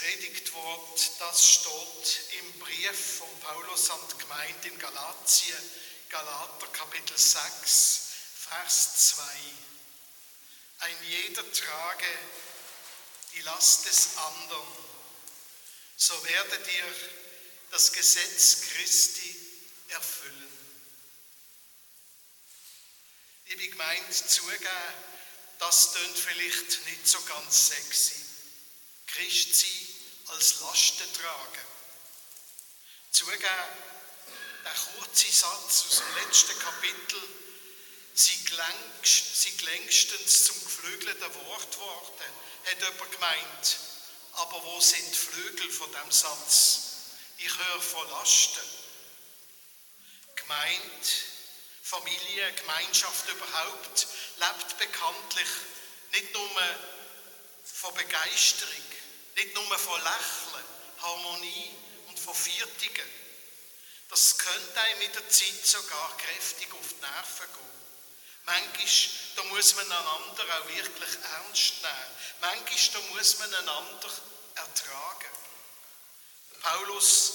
Predigtwort, das steht im Brief von Paulus an die Gemeinde in Galatien, Galater Kapitel 6, Vers 2. Ein jeder trage die Last des anderen, so werdet ihr das Gesetz Christi erfüllen. Liebe Gemeinde, zugeben, das tönt vielleicht nicht so ganz sexy. Christ sein als Lasten tragen. Zugeben, der kurze Satz aus dem letzten Kapitel, sie, längst, sie längstens zum geflügelten Wort geworden, hat jemand gemeint. Aber wo sind die Flügel von dem Satz? Ich höre von Lasten. Gemeint, Familie, Gemeinschaft überhaupt lebt bekanntlich nicht nur von Begeisterung, nicht nur von Lächeln, Harmonie und von Viertigen. Das könnte einem mit der Zeit sogar kräftig auf die Nerven gehen. Manchmal da muss man einander auch wirklich ernst nehmen. Manchmal da muss man einander ertragen. Paulus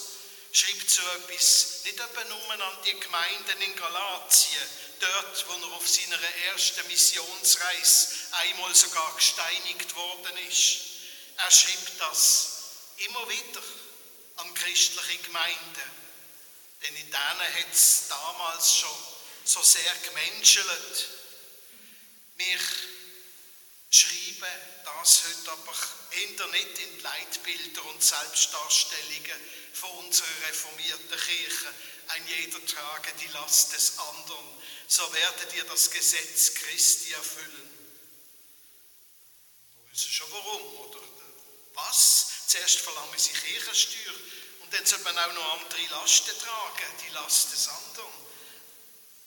schreibt so etwas nicht etwa nur an die Gemeinden in Galatien, dort, wo er auf seiner ersten Missionsreise einmal sogar gesteinigt worden ist. Er schreibt das immer wieder an christliche Gemeinden, denn in denen hat es damals schon so sehr gemenschelt. Wir schreiben das heute aber eher nicht in die Leitbilder und Selbstdarstellungen von unserer reformierten Kirche. Ein jeder trage die Last des anderen, so werdet ihr das Gesetz Christi erfüllen. Wir wissen schon warum, oder? Was? Zuerst verlangen sie Kirchensteuer und dann sollte man auch noch andere Lasten tragen, die Last des anderen.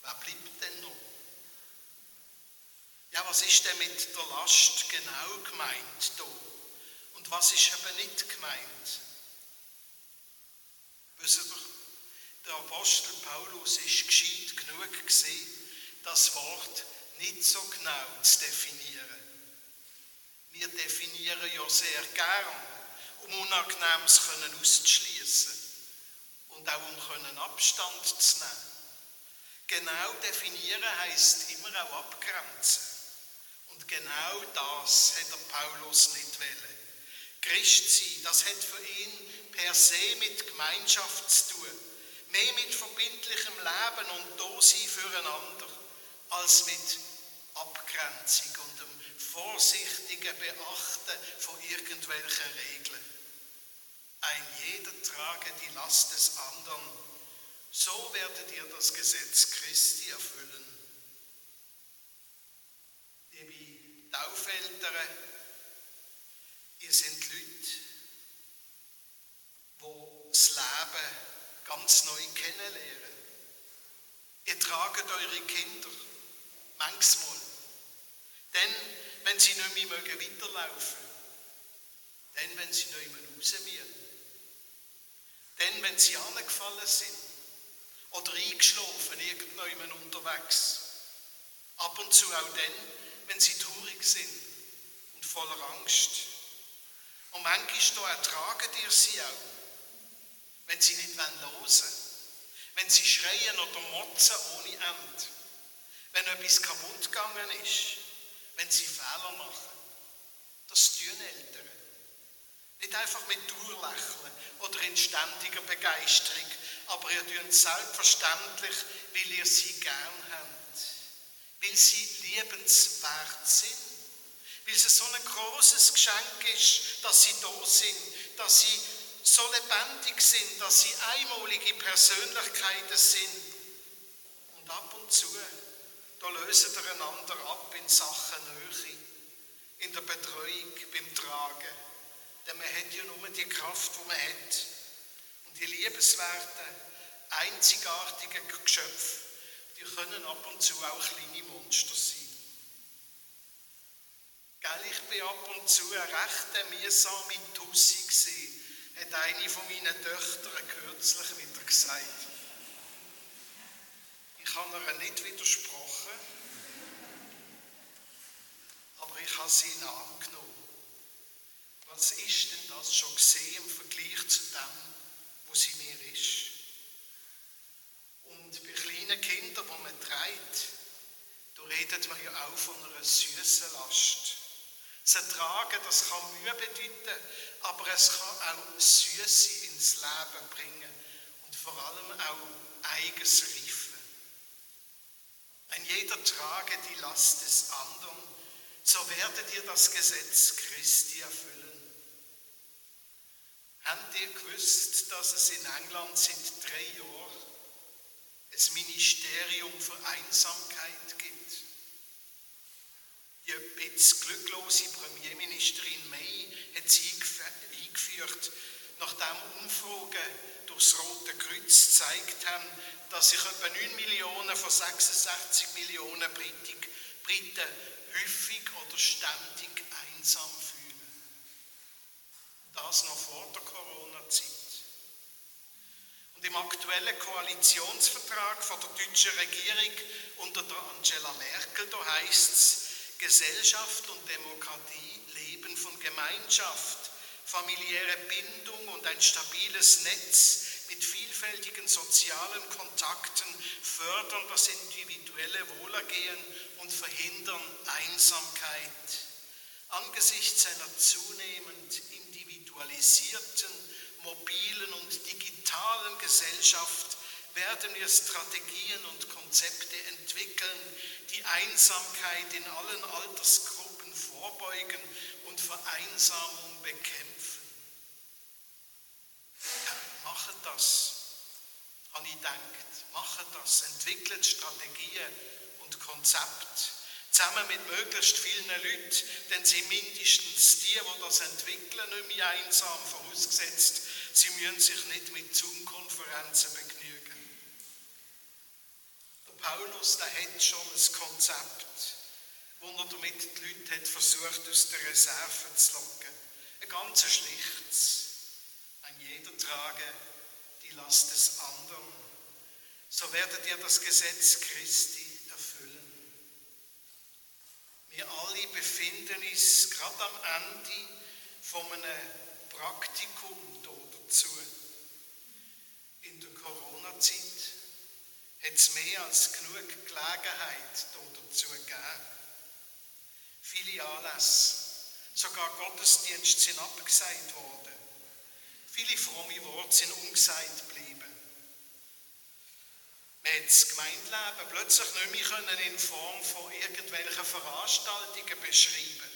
Wer bleibt denn noch? Ja, was ist denn mit der Last genau gemeint hier? Und was ist eben nicht gemeint? Wisst ihr, der Apostel Paulus ist gescheit genug gesehen, das Wort nicht so genau zu definieren. Wir definieren ja sehr gern, um Unangenehmes auszuschließen und auch um können Abstand zu nehmen. Genau definieren heißt immer auch abgrenzen. Und genau das hat der Paulus nicht wollen. Christ sein, das hat für ihn per se mit Gemeinschaft zu tun. Mehr mit verbindlichem Leben und Dasein füreinander, als mit Abgrenzung und dem vorsichtigen Beachten von irgendwelchen Regeln. Ein jeder trage die Last des anderen. So werdet ihr das Gesetz Christi erfüllen. Liebe Taufeltern, ihr seid Leute, die das Leben ganz neu kennenlernen. Ihr tragt eure Kinder manchmal. Denn wenn sie nicht mehr mögen weiterlaufen, dann wenn sie nicht mehr raus müssen, dann wenn sie angefallen sind oder eingeschlafen irgendjemand unterwegs, ab und zu auch dann, wenn sie traurig sind und voller Angst. Und manchmal ertragen ihr sie auch, wenn sie nicht hören wollen, wenn sie schreien oder motzen ohne Ende, wenn etwas kaputt gegangen ist, wenn sie Fehler machen. Das tun Eltern. Nicht einfach mit Durchlächeln oder in ständiger Begeisterung, aber ihr tut selbstverständlich, weil ihr sie gern habt, weil sie liebenswert sind, weil es so ein großes Geschenk ist, dass sie da sind, dass sie so lebendig sind, dass sie einmalige Persönlichkeiten sind. Und ab und zu, da lösen ihr einander ab in Sachen Nähe, in der Betreuung, beim Tragen. Denn man hat ja nur die Kraft, die man hat. Und die liebenswerten, einzigartigen Geschöpfe, die können ab und zu auch kleine Monster sein. Gell, ich bin ab und zu eine recht mühsame Tussi gesehen, hat eine von meinen Töchtern kürzlich wieder gesagt. Ich habe ihr nicht widersprochen, aber ich habe sie in Arm genommen. Was ist denn das schon sehe im Vergleich zu dem, wo sie mir ist. Und bei kleinen Kindern, die man trägt, da redet man ja auch von einer süßen Last. Das Ertragen, das kann Mühe bedeuten, aber es kann auch Süße ins Leben bringen und vor allem auch eigenes Reifen. Wenn jeder trage die Last des anderen, so werdet ihr das Gesetz Christi erfüllen. Habt ihr gewusst, dass es in England seit drei Jahren ein Ministerium für Einsamkeit gibt? Die etwas glücklose Premierministerin May hat sie eingeführt, nachdem Umfragen durchs Rote Kreuz gezeigt haben, dass sich etwa 9 Millionen von 66 Millionen Briten häufig oder ständig einsam fühlen. Das noch vor der Corona-Zeit. Und im aktuellen Koalitionsvertrag von der deutschen Regierung unter der Angela Merkel, da heißt es, Gesellschaft und Demokratie leben von Gemeinschaft, familiäre Bindung und ein stabiles Netz mit vielfältigen sozialen Kontakten fördern das individuelle Wohlergehen und verhindern Einsamkeit. Angesichts einer zunehmend individualisierten, mobilen und digitalen Gesellschaft werden wir Strategien und Konzepte entwickeln, die Einsamkeit in allen Altersgruppen vorbeugen und Vereinsamung bekämpfen. Ja, machet das, habe ich gedacht. Machet das, entwickelt Strategien und Konzepte zusammen mit möglichst vielen Leuten, denn sie mindestens die, die das entwickeln, nicht mehr einsam vorausgesetzt, sie müssen sich nicht mit Zoom-Konferenzen begnügen. Der Paulus, der hat schon ein Konzept, wo er damit die Leute hat versucht, aus der Reserve zu locken. Ein ganz schlichtes. Ein jeder trage die Last des anderen. So werdet ihr das Gesetz Christi wir alle befinden uns gerade am Ende von einem Praktikum dazu. In der Corona-Zeit hat es mehr als genug Gelegenheit dazu gegeben. Viele Anlässe, sogar Gottesdienste sind abgesagt worden. Viele fromme Worte sind ungesagt geblieben. Man hat das Gemeindeleben plötzlich nicht mehr in Form von irgendwelchen Veranstaltungen beschreiben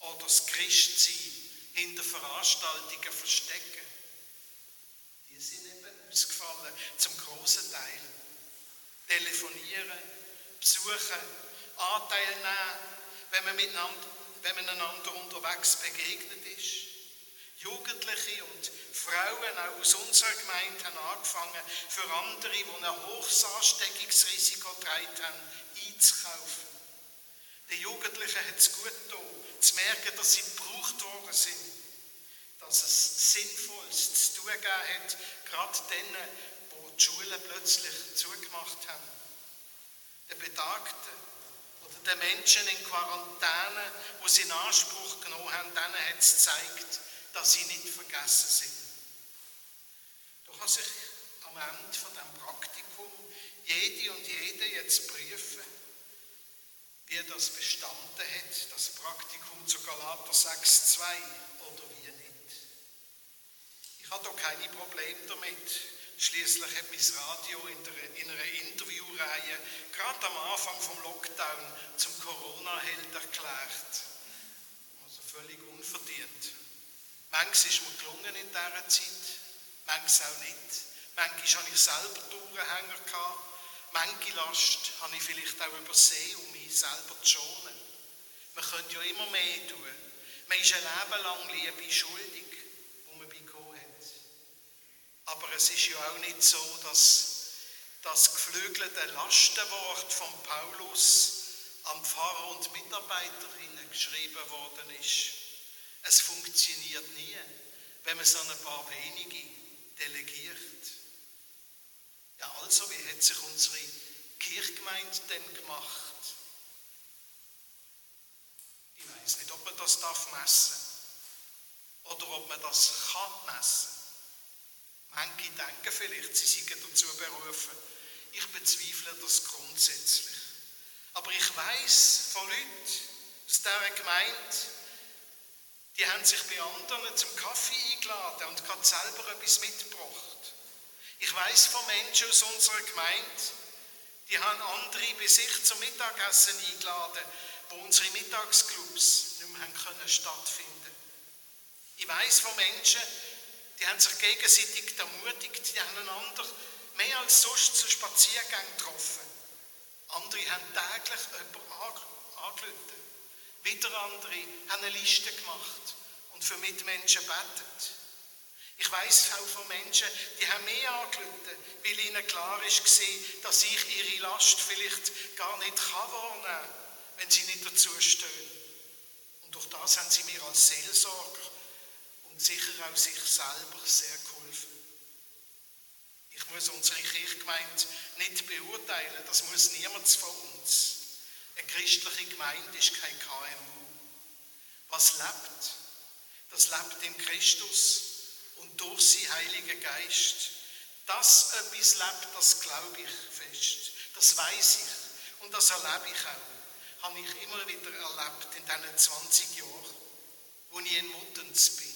Oder das Christsein hinter Veranstaltungen verstecken. Die sind eben ausgefallen, zum großen Teil. Telefonieren, besuchen, Anteil nehmen, wenn man, miteinander, wenn man einander unterwegs begegnet ist. Jugendliche und Frauen auch aus unserer Gemeinde haben angefangen, für andere, die ein hohes Ansteckungsrisiko getragen haben, einzukaufen. Den Jugendlichen hat es gut getan, zu merken, dass sie gebraucht worden sind, dass es Sinnvolles zu tun gegeben hat, gerade denen, wo die Schulen plötzlich zugemacht haben. Den Betagten oder den Menschen in Quarantäne, die sie in Anspruch genommen haben, denen hat es gezeigt, dass sie nicht vergessen sind. Doch kann sich am Ende von dem Praktikum jede und jede jetzt prüfen, wie das bestanden hat, das Praktikum zu Galater 6,2 oder wie nicht. Ich habe da keine Probleme damit. Schließlich hat mein Radio in einer Interviewreihe gerade am Anfang vom Lockdown zum Corona-Held erklärt. Also völlig unverdient. Manches ist mir gelungen in dieser Zeit, manches auch nicht. Manchmal hatte ich selber Durchhänger. Manche Last habe ich vielleicht auch übersehen, um mich selber zu schonen. Man könnte ja immer mehr tun. Man ist ein Leben lang Liebe schuldig, wo man bekommen hat. Aber es ist ja auch nicht so, dass das geflügelte Lastenwort von Paulus an Pfarrer und Mitarbeiterinnen geschrieben worden ist. Es funktioniert nie, wenn man so ein paar wenige delegiert. Ja, also, wie hat sich unsere Kirchgemeinde denn gemacht? Ich weiß nicht, ob man das darf messen oder ob man das kann messen. Manche denken vielleicht, sie seien dazu berufen. Ich bezweifle das grundsätzlich. Aber ich weiß von Leuten aus dieser Gemeinde, die haben sich bei anderen zum Kaffee eingeladen und gerade selber etwas mitgebracht. Ich weiß von Menschen aus unserer Gemeinde, die haben andere bei sich zum Mittagessen eingeladen, wo unsere Mittagsclubs nicht mehr haben können stattfinden Ich weiß von Menschen, die haben sich gegenseitig ermutigt, die haben einander mehr als sonst zu Spaziergängen getroffen. Andere haben täglich jemanden angerufen. Wieder andere haben eine Liste gemacht und für Mitmenschen betet. Ich weiß auch von Menschen, die haben mehr angerufen, weil ihnen klar ist dass ich ihre Last vielleicht gar nicht kann wahrnehmen wenn sie nicht dazu stehen. Und durch das haben sie mir als Seelsorger und sicher auch sich selber sehr geholfen. Ich muss unsere Kirchgemeinde nicht beurteilen, das muss niemand von uns. Eine christliche Gemeinde ist kein KMU. Was lebt? Das lebt in Christus und durch sie Heiligen Geist. Dass etwas lebt, das glaube ich fest. Das weiß ich und das erlebe ich auch. Habe ich immer wieder erlebt in diesen 20 Jahren, wo ich in Muttens bin.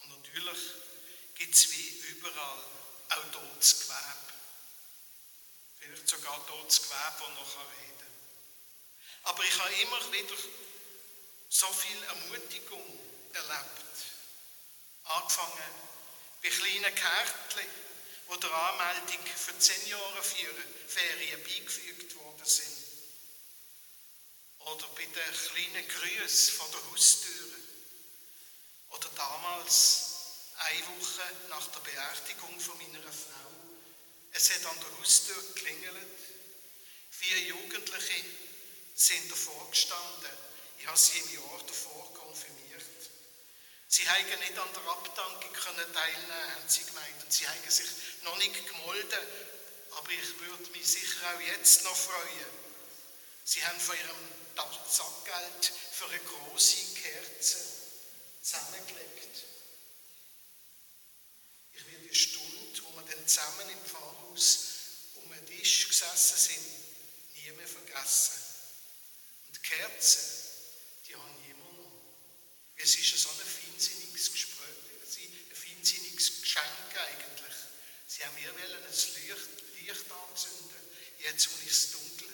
Und natürlich gibt es wie überall auch totes Gewebe. Vielleicht sogar totes Gewebe, das nachher reden. Aber ich habe immer wieder so viel Ermutigung erlebt. Angefangen bei kleinen Kärtchen, wo der Anmeldung für zehn Jahre Ferien beigefügt worden sind. Oder bei den kleinen Grüßen von der Haustüre. Oder damals eine Woche nach der Beerdigung von meiner Frau. Es hat an der Haustür geklingelt. Vier Jugendliche sind davor gestanden. Ich habe sie im Jahr davor konfirmiert. Sie haben nicht an der Abdankung können teilnehmen, haben sie gemeint. Und sie haben sich noch nicht gemolden. Aber ich würde mich sicher auch jetzt noch freuen. Sie haben von ihrem Sackgeld für eine große Kerze zusammengelegt die Stunde, wo wir dann zusammen im Pfarrhaus um den Tisch gesessen sind, nie mehr vergessen. Und die Kerzen, die habe ich immer noch. Es ist so ein feinsinniges Gespräch, ein feinsinniges Geschenk eigentlich. Sie haben mir ein Licht, Licht anzünden, jetzt wo ich es dunkel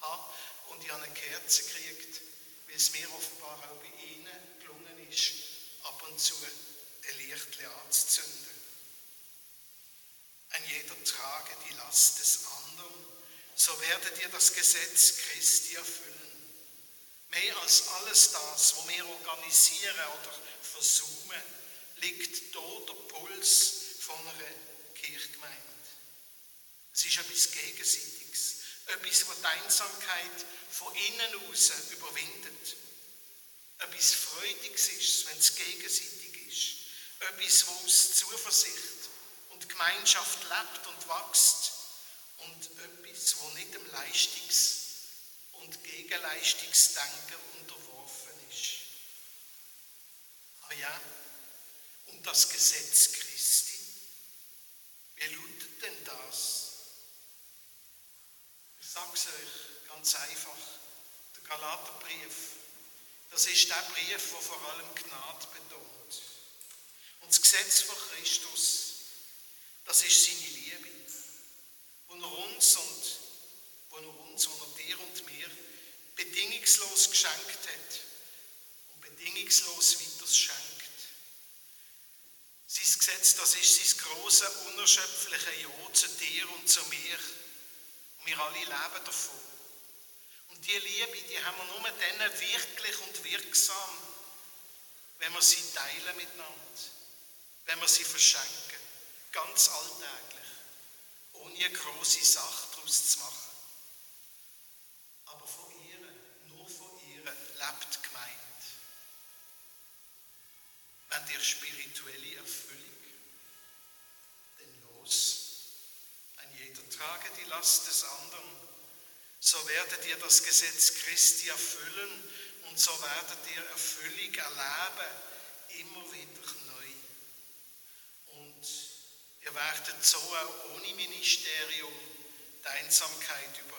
habe, und ich habe eine Kerze gekriegt, weil es mir offenbar auch bei Ihnen gelungen ist, ab und zu ein Licht anzuzünden. Ein jeder trage die Last des anderen, so werdet ihr das Gesetz Christi erfüllen. Mehr als alles das, wo wir organisieren oder versuchen, liegt dort der Puls von einer Kirchgemeinde. Es ist etwas Gegenseitiges, etwas, was die Einsamkeit von innen aus überwindet. Etwas Freudiges ist, wenn es gegenseitig ist. Etwas, was aus Zuversicht und Gemeinschaft lebt und wächst und etwas, wo nicht dem Leistungs- und Gegenleistungsdenken unterworfen ist. Ah ja, und das Gesetz Christi. Wie lautet denn das? Ich sage es euch ganz einfach. Der Galaterbrief, das ist der Brief, der vor allem Gnade betont. Und das Gesetz von Christus das ist seine Liebe, wo er uns und wo er uns, er dir und mir bedingungslos geschenkt hat und bedingungslos weiter schenkt. Sein Gesetz, das ist sein große, unerschöpfliche Ja zu dir und zu mir. Und wir alle leben davon. Und die Liebe, die haben wir nur dann wirklich und wirksam, wenn wir sie teilen miteinander, wenn wir sie verschenken ganz alltäglich, ohne eine große Sache daraus zu machen. Aber von ihr, nur von ihr lebt gemeint. Wenn dir spirituelle Erfüllung, denn los, ein jeder trage die Last des anderen, so werdet ihr das Gesetz Christi erfüllen und so werdet ihr Erfüllung erleben immer wieder neu. Und ihr werdet so auch ohne Ministerium die Einsamkeit über